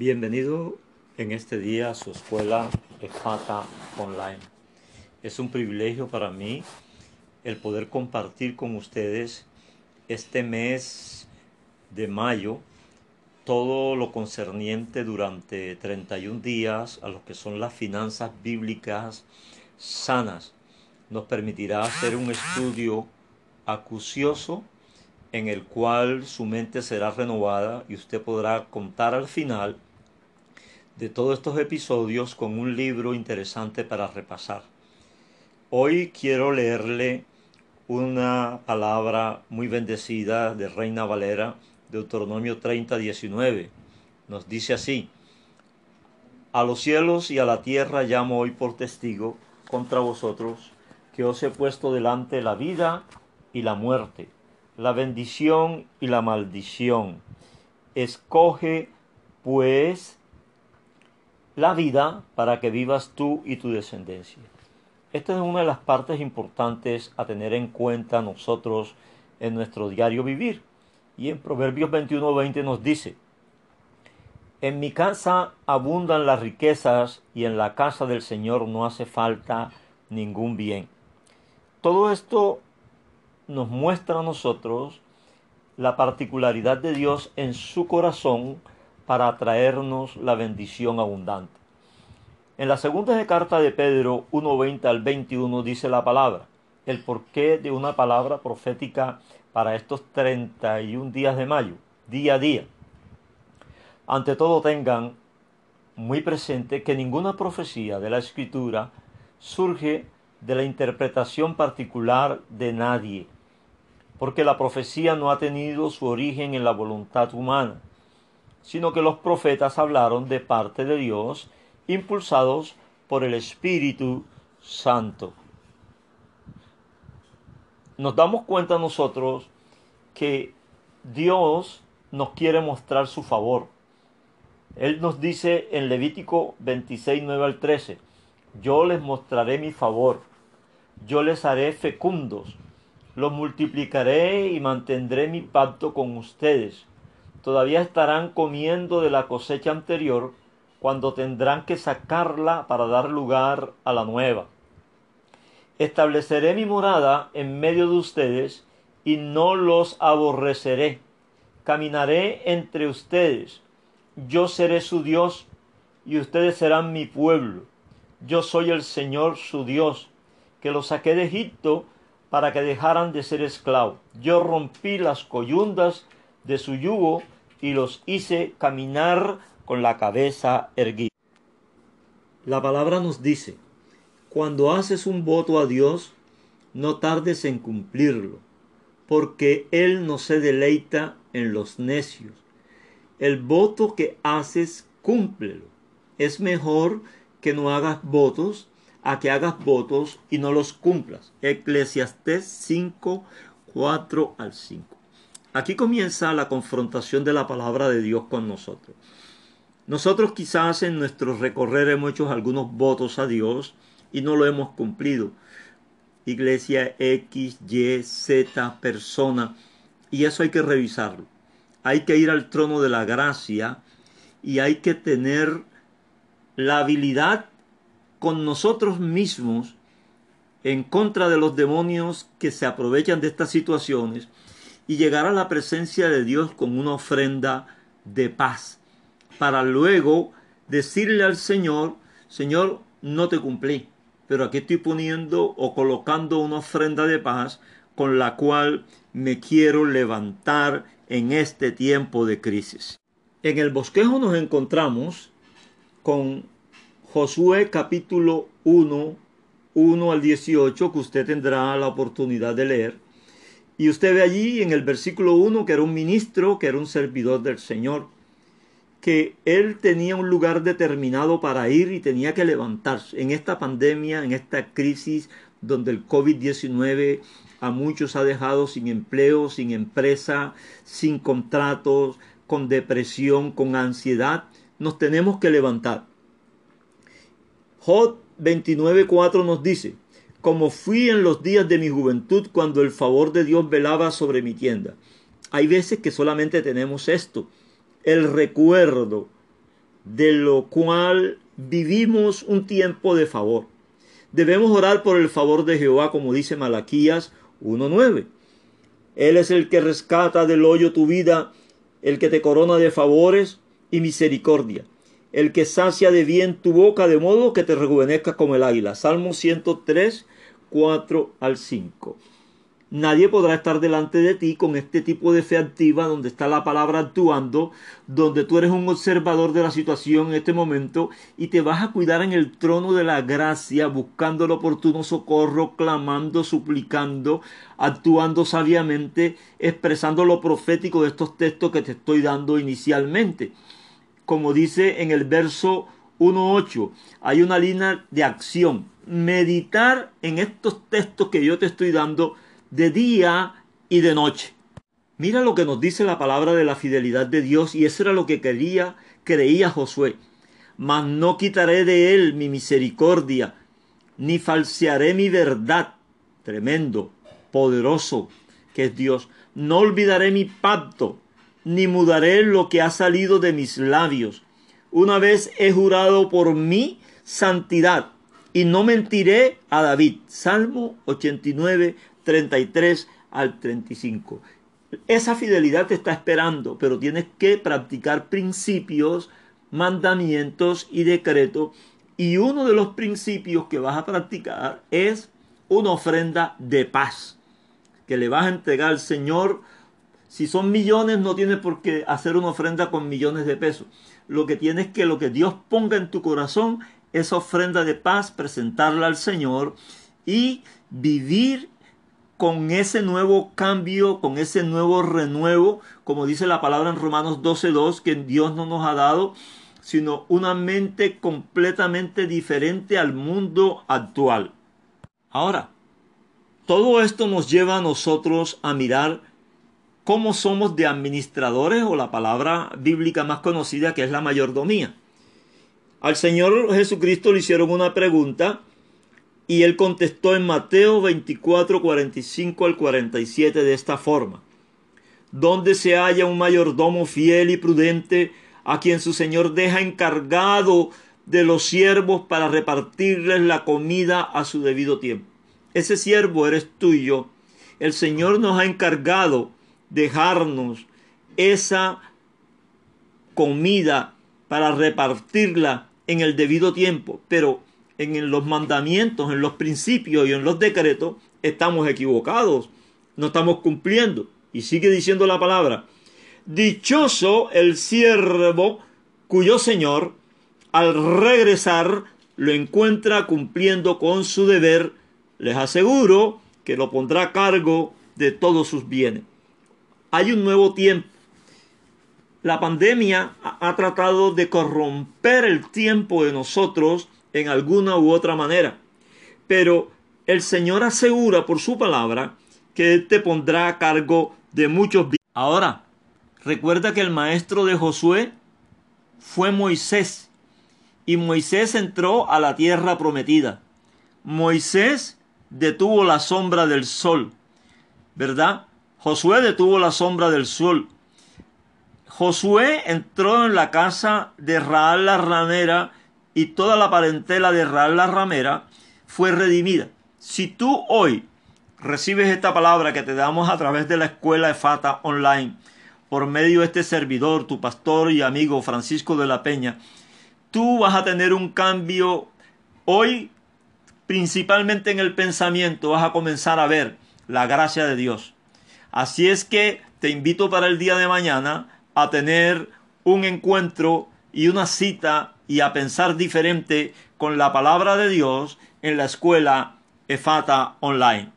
Bienvenido en este día a su escuela EFATA Online. Es un privilegio para mí el poder compartir con ustedes este mes de mayo todo lo concerniente durante 31 días a lo que son las finanzas bíblicas sanas. Nos permitirá hacer un estudio acucioso en el cual su mente será renovada y usted podrá contar al final de todos estos episodios con un libro interesante para repasar. Hoy quiero leerle una palabra muy bendecida de Reina Valera, Deuteronomio 30, 19. Nos dice así, a los cielos y a la tierra llamo hoy por testigo contra vosotros, que os he puesto delante la vida y la muerte, la bendición y la maldición. Escoge, pues, la vida para que vivas tú y tu descendencia. Esta es una de las partes importantes a tener en cuenta nosotros en nuestro diario vivir. Y en Proverbios 21:20 nos dice, en mi casa abundan las riquezas y en la casa del Señor no hace falta ningún bien. Todo esto nos muestra a nosotros la particularidad de Dios en su corazón para traernos la bendición abundante. En la segunda carta de Pedro 1.20 al 21 dice la palabra, el porqué de una palabra profética para estos 31 días de mayo, día a día. Ante todo tengan muy presente que ninguna profecía de la escritura surge de la interpretación particular de nadie, porque la profecía no ha tenido su origen en la voluntad humana, sino que los profetas hablaron de parte de Dios, impulsados por el Espíritu Santo. Nos damos cuenta nosotros que Dios nos quiere mostrar su favor. Él nos dice en Levítico 26, 9 al 13, yo les mostraré mi favor, yo les haré fecundos, los multiplicaré y mantendré mi pacto con ustedes todavía estarán comiendo de la cosecha anterior cuando tendrán que sacarla para dar lugar a la nueva. Estableceré mi morada en medio de ustedes y no los aborreceré. Caminaré entre ustedes. Yo seré su Dios y ustedes serán mi pueblo. Yo soy el Señor su Dios, que los saqué de Egipto para que dejaran de ser esclavos. Yo rompí las coyundas de su yugo y los hice caminar con la cabeza erguida. La palabra nos dice, cuando haces un voto a Dios, no tardes en cumplirlo, porque Él no se deleita en los necios. El voto que haces, cúmplelo. Es mejor que no hagas votos a que hagas votos y no los cumplas. Eclesiastés 5, 4 al 5. Aquí comienza la confrontación de la palabra de Dios con nosotros. Nosotros quizás en nuestro recorrer hemos hecho algunos votos a Dios y no lo hemos cumplido. Iglesia X, Y, Z, persona. Y eso hay que revisarlo. Hay que ir al trono de la gracia y hay que tener la habilidad con nosotros mismos en contra de los demonios que se aprovechan de estas situaciones y llegar a la presencia de Dios con una ofrenda de paz, para luego decirle al Señor, Señor, no te cumplí, pero aquí estoy poniendo o colocando una ofrenda de paz con la cual me quiero levantar en este tiempo de crisis. En el bosquejo nos encontramos con Josué capítulo 1, 1 al 18, que usted tendrá la oportunidad de leer y usted ve allí en el versículo 1 que era un ministro, que era un servidor del Señor, que él tenía un lugar determinado para ir y tenía que levantarse. En esta pandemia, en esta crisis donde el COVID-19 a muchos ha dejado sin empleo, sin empresa, sin contratos, con depresión, con ansiedad, nos tenemos que levantar. Jod 29.4 nos dice, como fui en los días de mi juventud cuando el favor de Dios velaba sobre mi tienda. Hay veces que solamente tenemos esto, el recuerdo de lo cual vivimos un tiempo de favor. Debemos orar por el favor de Jehová, como dice Malaquías 1.9. Él es el que rescata del hoyo tu vida, el que te corona de favores y misericordia, el que sacia de bien tu boca de modo que te rejuvenezca como el águila. Salmo 103, 4 al 5. Nadie podrá estar delante de ti con este tipo de fe activa donde está la palabra actuando, donde tú eres un observador de la situación en este momento y te vas a cuidar en el trono de la gracia, buscando el oportuno socorro, clamando, suplicando, actuando sabiamente, expresando lo profético de estos textos que te estoy dando inicialmente. Como dice en el verso 1.8, hay una línea de acción. Meditar en estos textos que yo te estoy dando de día y de noche. Mira lo que nos dice la palabra de la fidelidad de Dios y eso era lo que quería, creía Josué. Mas no quitaré de él mi misericordia, ni falsearé mi verdad. Tremendo, poderoso que es Dios. No olvidaré mi pacto, ni mudaré lo que ha salido de mis labios. Una vez he jurado por mi santidad, y no mentiré a David. Salmo 89, 33 al 35. Esa fidelidad te está esperando, pero tienes que practicar principios, mandamientos y decretos. Y uno de los principios que vas a practicar es una ofrenda de paz, que le vas a entregar al Señor. Si son millones, no tienes por qué hacer una ofrenda con millones de pesos. Lo que tienes que lo que Dios ponga en tu corazón, esa ofrenda de paz, presentarla al Señor y vivir con ese nuevo cambio, con ese nuevo renuevo, como dice la palabra en Romanos 12.2, que Dios no nos ha dado, sino una mente completamente diferente al mundo actual. Ahora, todo esto nos lleva a nosotros a mirar cómo somos de administradores o la palabra bíblica más conocida que es la mayordomía. Al Señor Jesucristo le hicieron una pregunta y él contestó en Mateo 24, 45 al 47 de esta forma. Donde se halla un mayordomo fiel y prudente, a quien su señor deja encargado de los siervos para repartirles la comida a su debido tiempo. Ese siervo eres tú y yo. El Señor nos ha encargado dejarnos esa comida para repartirla en el debido tiempo. Pero en los mandamientos, en los principios y en los decretos, estamos equivocados, no estamos cumpliendo. Y sigue diciendo la palabra, dichoso el siervo cuyo Señor al regresar lo encuentra cumpliendo con su deber, les aseguro que lo pondrá a cargo de todos sus bienes. Hay un nuevo tiempo. La pandemia ha tratado de corromper el tiempo de nosotros en alguna u otra manera. Pero el Señor asegura por su palabra que Él te pondrá a cargo de muchos. Ahora, recuerda que el maestro de Josué fue Moisés. Y Moisés entró a la tierra prometida. Moisés detuvo la sombra del sol. ¿Verdad? Josué detuvo la sombra del sol. Josué entró en la casa de Raal la ramera y toda la parentela de Raal la ramera fue redimida. Si tú hoy recibes esta palabra que te damos a través de la escuela de Fata online, por medio de este servidor, tu pastor y amigo Francisco de la Peña, tú vas a tener un cambio hoy, principalmente en el pensamiento, vas a comenzar a ver la gracia de Dios. Así es que te invito para el día de mañana a tener un encuentro y una cita y a pensar diferente con la palabra de Dios en la escuela EFATA Online.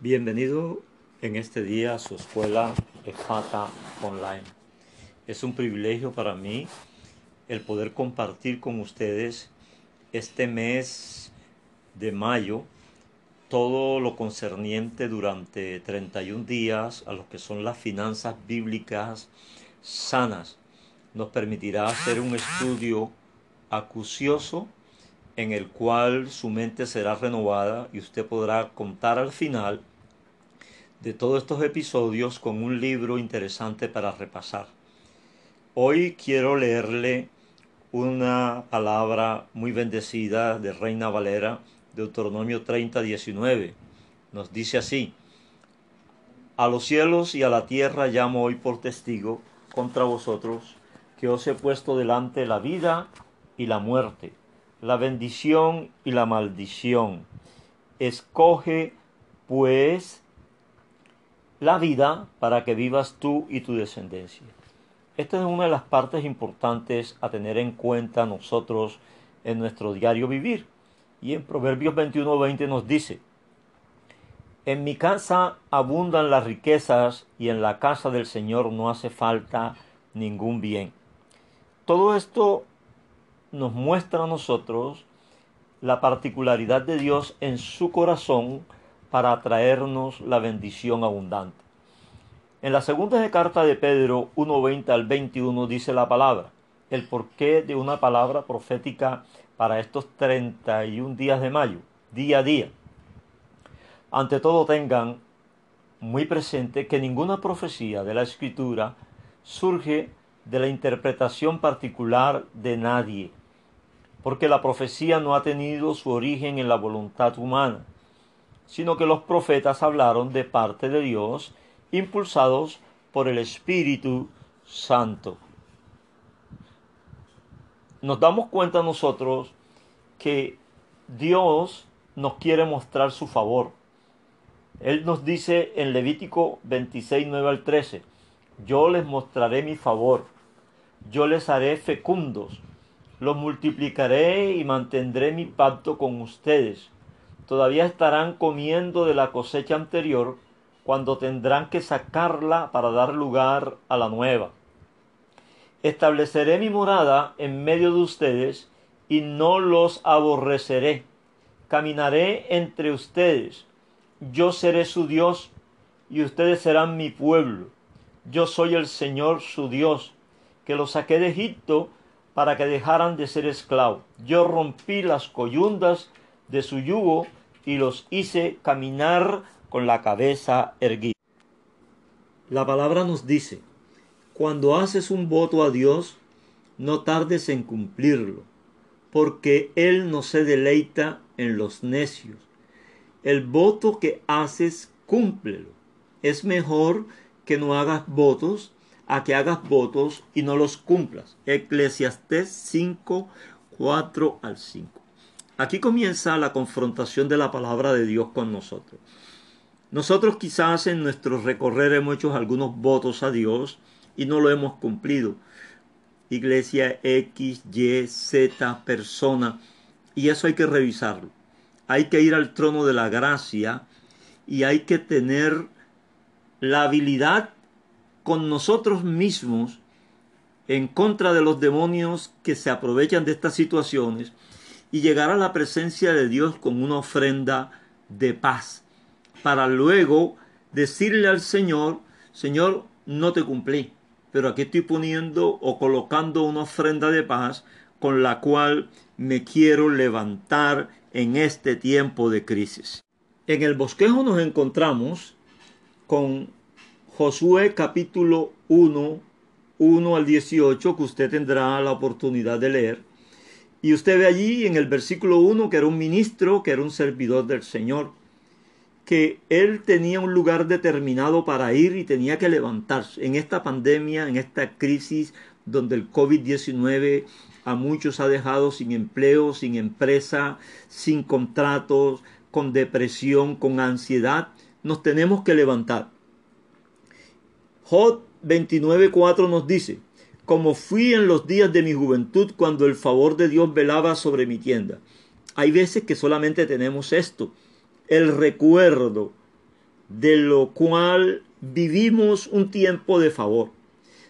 Bienvenido en este día a su escuela EFATA Online. Es un privilegio para mí el poder compartir con ustedes este mes de mayo todo lo concerniente durante 31 días a lo que son las finanzas bíblicas sanas nos permitirá hacer un estudio acucioso en el cual su mente será renovada y usted podrá contar al final de todos estos episodios con un libro interesante para repasar. Hoy quiero leerle una palabra muy bendecida de Reina Valera, Deuteronomio 30, 19. Nos dice así, a los cielos y a la tierra llamo hoy por testigo contra vosotros, que os he puesto delante la vida y la muerte, la bendición y la maldición. Escoge, pues, la vida para que vivas tú y tu descendencia. Esta es una de las partes importantes a tener en cuenta nosotros en nuestro diario vivir. Y en Proverbios 21:20 nos dice, en mi casa abundan las riquezas y en la casa del Señor no hace falta ningún bien. Todo esto nos muestra a nosotros la particularidad de Dios en su corazón para traernos la bendición abundante. En la segunda carta de Pedro 1.20 al 21 dice la palabra, el porqué de una palabra profética para estos 31 días de mayo, día a día. Ante todo tengan muy presente que ninguna profecía de la escritura surge de la interpretación particular de nadie, porque la profecía no ha tenido su origen en la voluntad humana, sino que los profetas hablaron de parte de Dios, impulsados por el Espíritu Santo. Nos damos cuenta nosotros que Dios nos quiere mostrar su favor él nos dice en Levítico 26, 9 al 13, yo les mostraré mi favor, yo les haré fecundos, los multiplicaré y mantendré mi pacto con ustedes. Todavía estarán comiendo de la cosecha anterior cuando tendrán que sacarla para dar lugar a la nueva. Estableceré mi morada en medio de ustedes y no los aborreceré. Caminaré entre ustedes yo seré su Dios y ustedes serán mi pueblo. Yo soy el Señor su Dios, que los saqué de Egipto para que dejaran de ser esclavos. Yo rompí las coyundas de su yugo y los hice caminar con la cabeza erguida. La palabra nos dice, cuando haces un voto a Dios, no tardes en cumplirlo, porque Él no se deleita en los necios el voto que haces, cúmplelo. Es mejor que no hagas votos a que hagas votos y no los cumplas. Eclesiastés 5, 4 al 5. Aquí comienza la confrontación de la palabra de Dios con nosotros. Nosotros quizás en nuestro recorrer hemos hecho algunos votos a Dios y no lo hemos cumplido. Iglesia X, Y, Z, persona. Y eso hay que revisarlo hay que ir al trono de la gracia y hay que tener la habilidad con nosotros mismos en contra de los demonios que se aprovechan de estas situaciones y llegar a la presencia de Dios con una ofrenda de paz para luego decirle al Señor, Señor, no te cumplí, pero aquí estoy poniendo o colocando una ofrenda de paz con la cual me quiero levantar en este tiempo de crisis. En el bosquejo nos encontramos con Josué capítulo 1, 1 al 18, que usted tendrá la oportunidad de leer. Y usted ve allí en el versículo 1 que era un ministro, que era un servidor del Señor, que él tenía un lugar determinado para ir y tenía que levantarse. En esta pandemia, en esta crisis donde el COVID-19 a muchos ha dejado sin empleo, sin empresa, sin contratos, con depresión, con ansiedad. Nos tenemos que levantar. Jod 29.4 nos dice, como fui en los días de mi juventud cuando el favor de Dios velaba sobre mi tienda. Hay veces que solamente tenemos esto, el recuerdo de lo cual vivimos un tiempo de favor.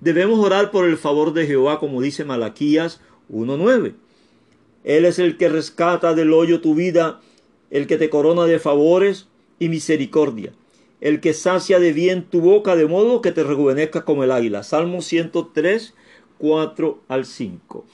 Debemos orar por el favor de Jehová, como dice Malaquías 1.9. Él es el que rescata del hoyo tu vida, el que te corona de favores y misericordia, el que sacia de bien tu boca de modo que te rejuvenezca como el águila. Salmo 103, 4 al 5.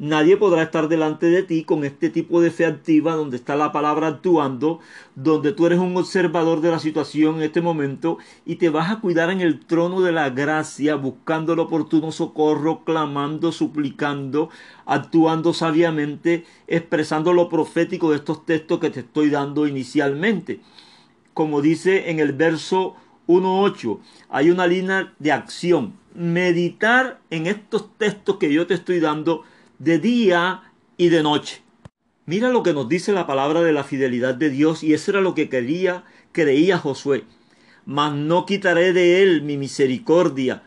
Nadie podrá estar delante de ti con este tipo de fe activa donde está la palabra actuando, donde tú eres un observador de la situación en este momento y te vas a cuidar en el trono de la gracia, buscando el oportuno socorro, clamando, suplicando, actuando sabiamente, expresando lo profético de estos textos que te estoy dando inicialmente. Como dice en el verso 1.8, hay una línea de acción. Meditar en estos textos que yo te estoy dando de día y de noche. Mira lo que nos dice la palabra de la fidelidad de Dios y eso era lo que quería, creía Josué. Mas no quitaré de él mi misericordia,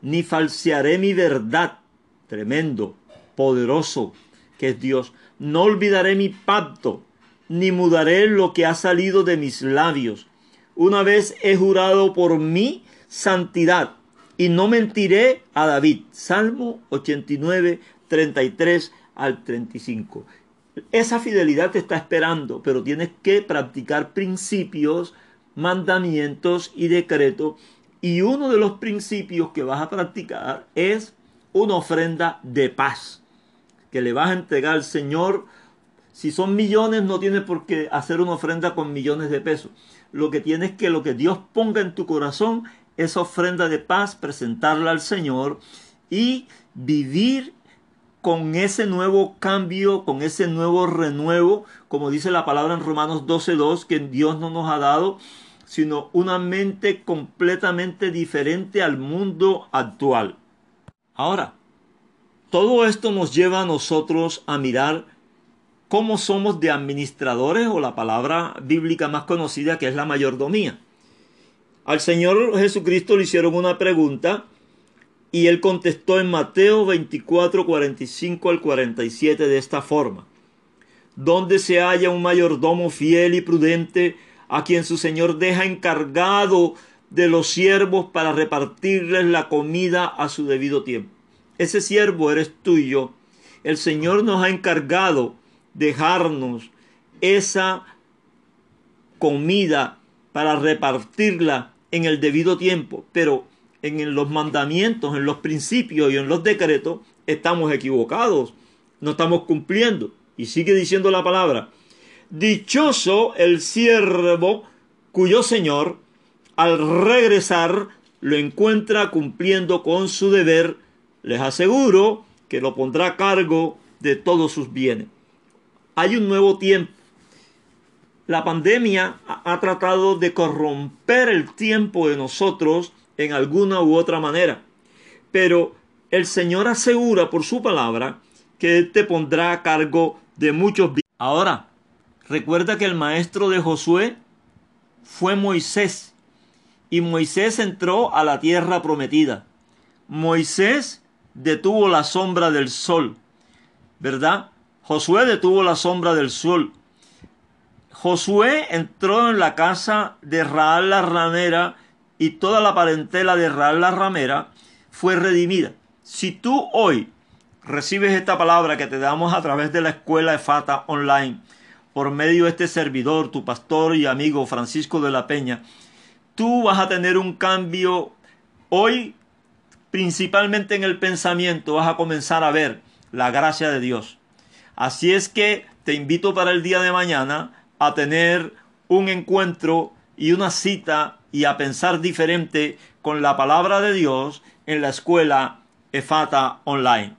ni falsearé mi verdad. Tremendo, poderoso que es Dios. No olvidaré mi pacto, ni mudaré lo que ha salido de mis labios. Una vez he jurado por mi santidad, y no mentiré a David. Salmo 89, 33 al 35. Esa fidelidad te está esperando, pero tienes que practicar principios, mandamientos y decretos. Y uno de los principios que vas a practicar es una ofrenda de paz, que le vas a entregar al Señor. Si son millones, no tienes por qué hacer una ofrenda con millones de pesos. Lo que tienes que, lo que Dios ponga en tu corazón, esa ofrenda de paz, presentarla al Señor y vivir con ese nuevo cambio, con ese nuevo renuevo, como dice la palabra en Romanos 12.2, que Dios no nos ha dado, sino una mente completamente diferente al mundo actual. Ahora, todo esto nos lleva a nosotros a mirar cómo somos de administradores o la palabra bíblica más conocida que es la mayordomía. Al Señor Jesucristo le hicieron una pregunta y él contestó en Mateo 24, 45 al 47 de esta forma. Donde se halla un mayordomo fiel y prudente, a quien su señor deja encargado de los siervos para repartirles la comida a su debido tiempo. Ese siervo eres tú y yo. El Señor nos ha encargado dejarnos esa comida para repartirla en el debido tiempo. Pero en los mandamientos, en los principios y en los decretos, estamos equivocados, no estamos cumpliendo. Y sigue diciendo la palabra, dichoso el siervo cuyo Señor al regresar lo encuentra cumpliendo con su deber, les aseguro que lo pondrá a cargo de todos sus bienes. Hay un nuevo tiempo. La pandemia ha tratado de corromper el tiempo de nosotros en alguna u otra manera. Pero el Señor asegura por su palabra que Él te pondrá a cargo de muchos bienes. Ahora, recuerda que el maestro de Josué fue Moisés. Y Moisés entró a la tierra prometida. Moisés detuvo la sombra del sol. ¿Verdad? Josué detuvo la sombra del sol. Josué entró en la casa de Raal la ramera y toda la parentela de Raal la ramera fue redimida. Si tú hoy recibes esta palabra que te damos a través de la escuela de Fata online, por medio de este servidor, tu pastor y amigo Francisco de la Peña, tú vas a tener un cambio hoy, principalmente en el pensamiento, vas a comenzar a ver la gracia de Dios. Así es que te invito para el día de mañana a tener un encuentro y una cita y a pensar diferente con la palabra de Dios en la escuela EFATA Online.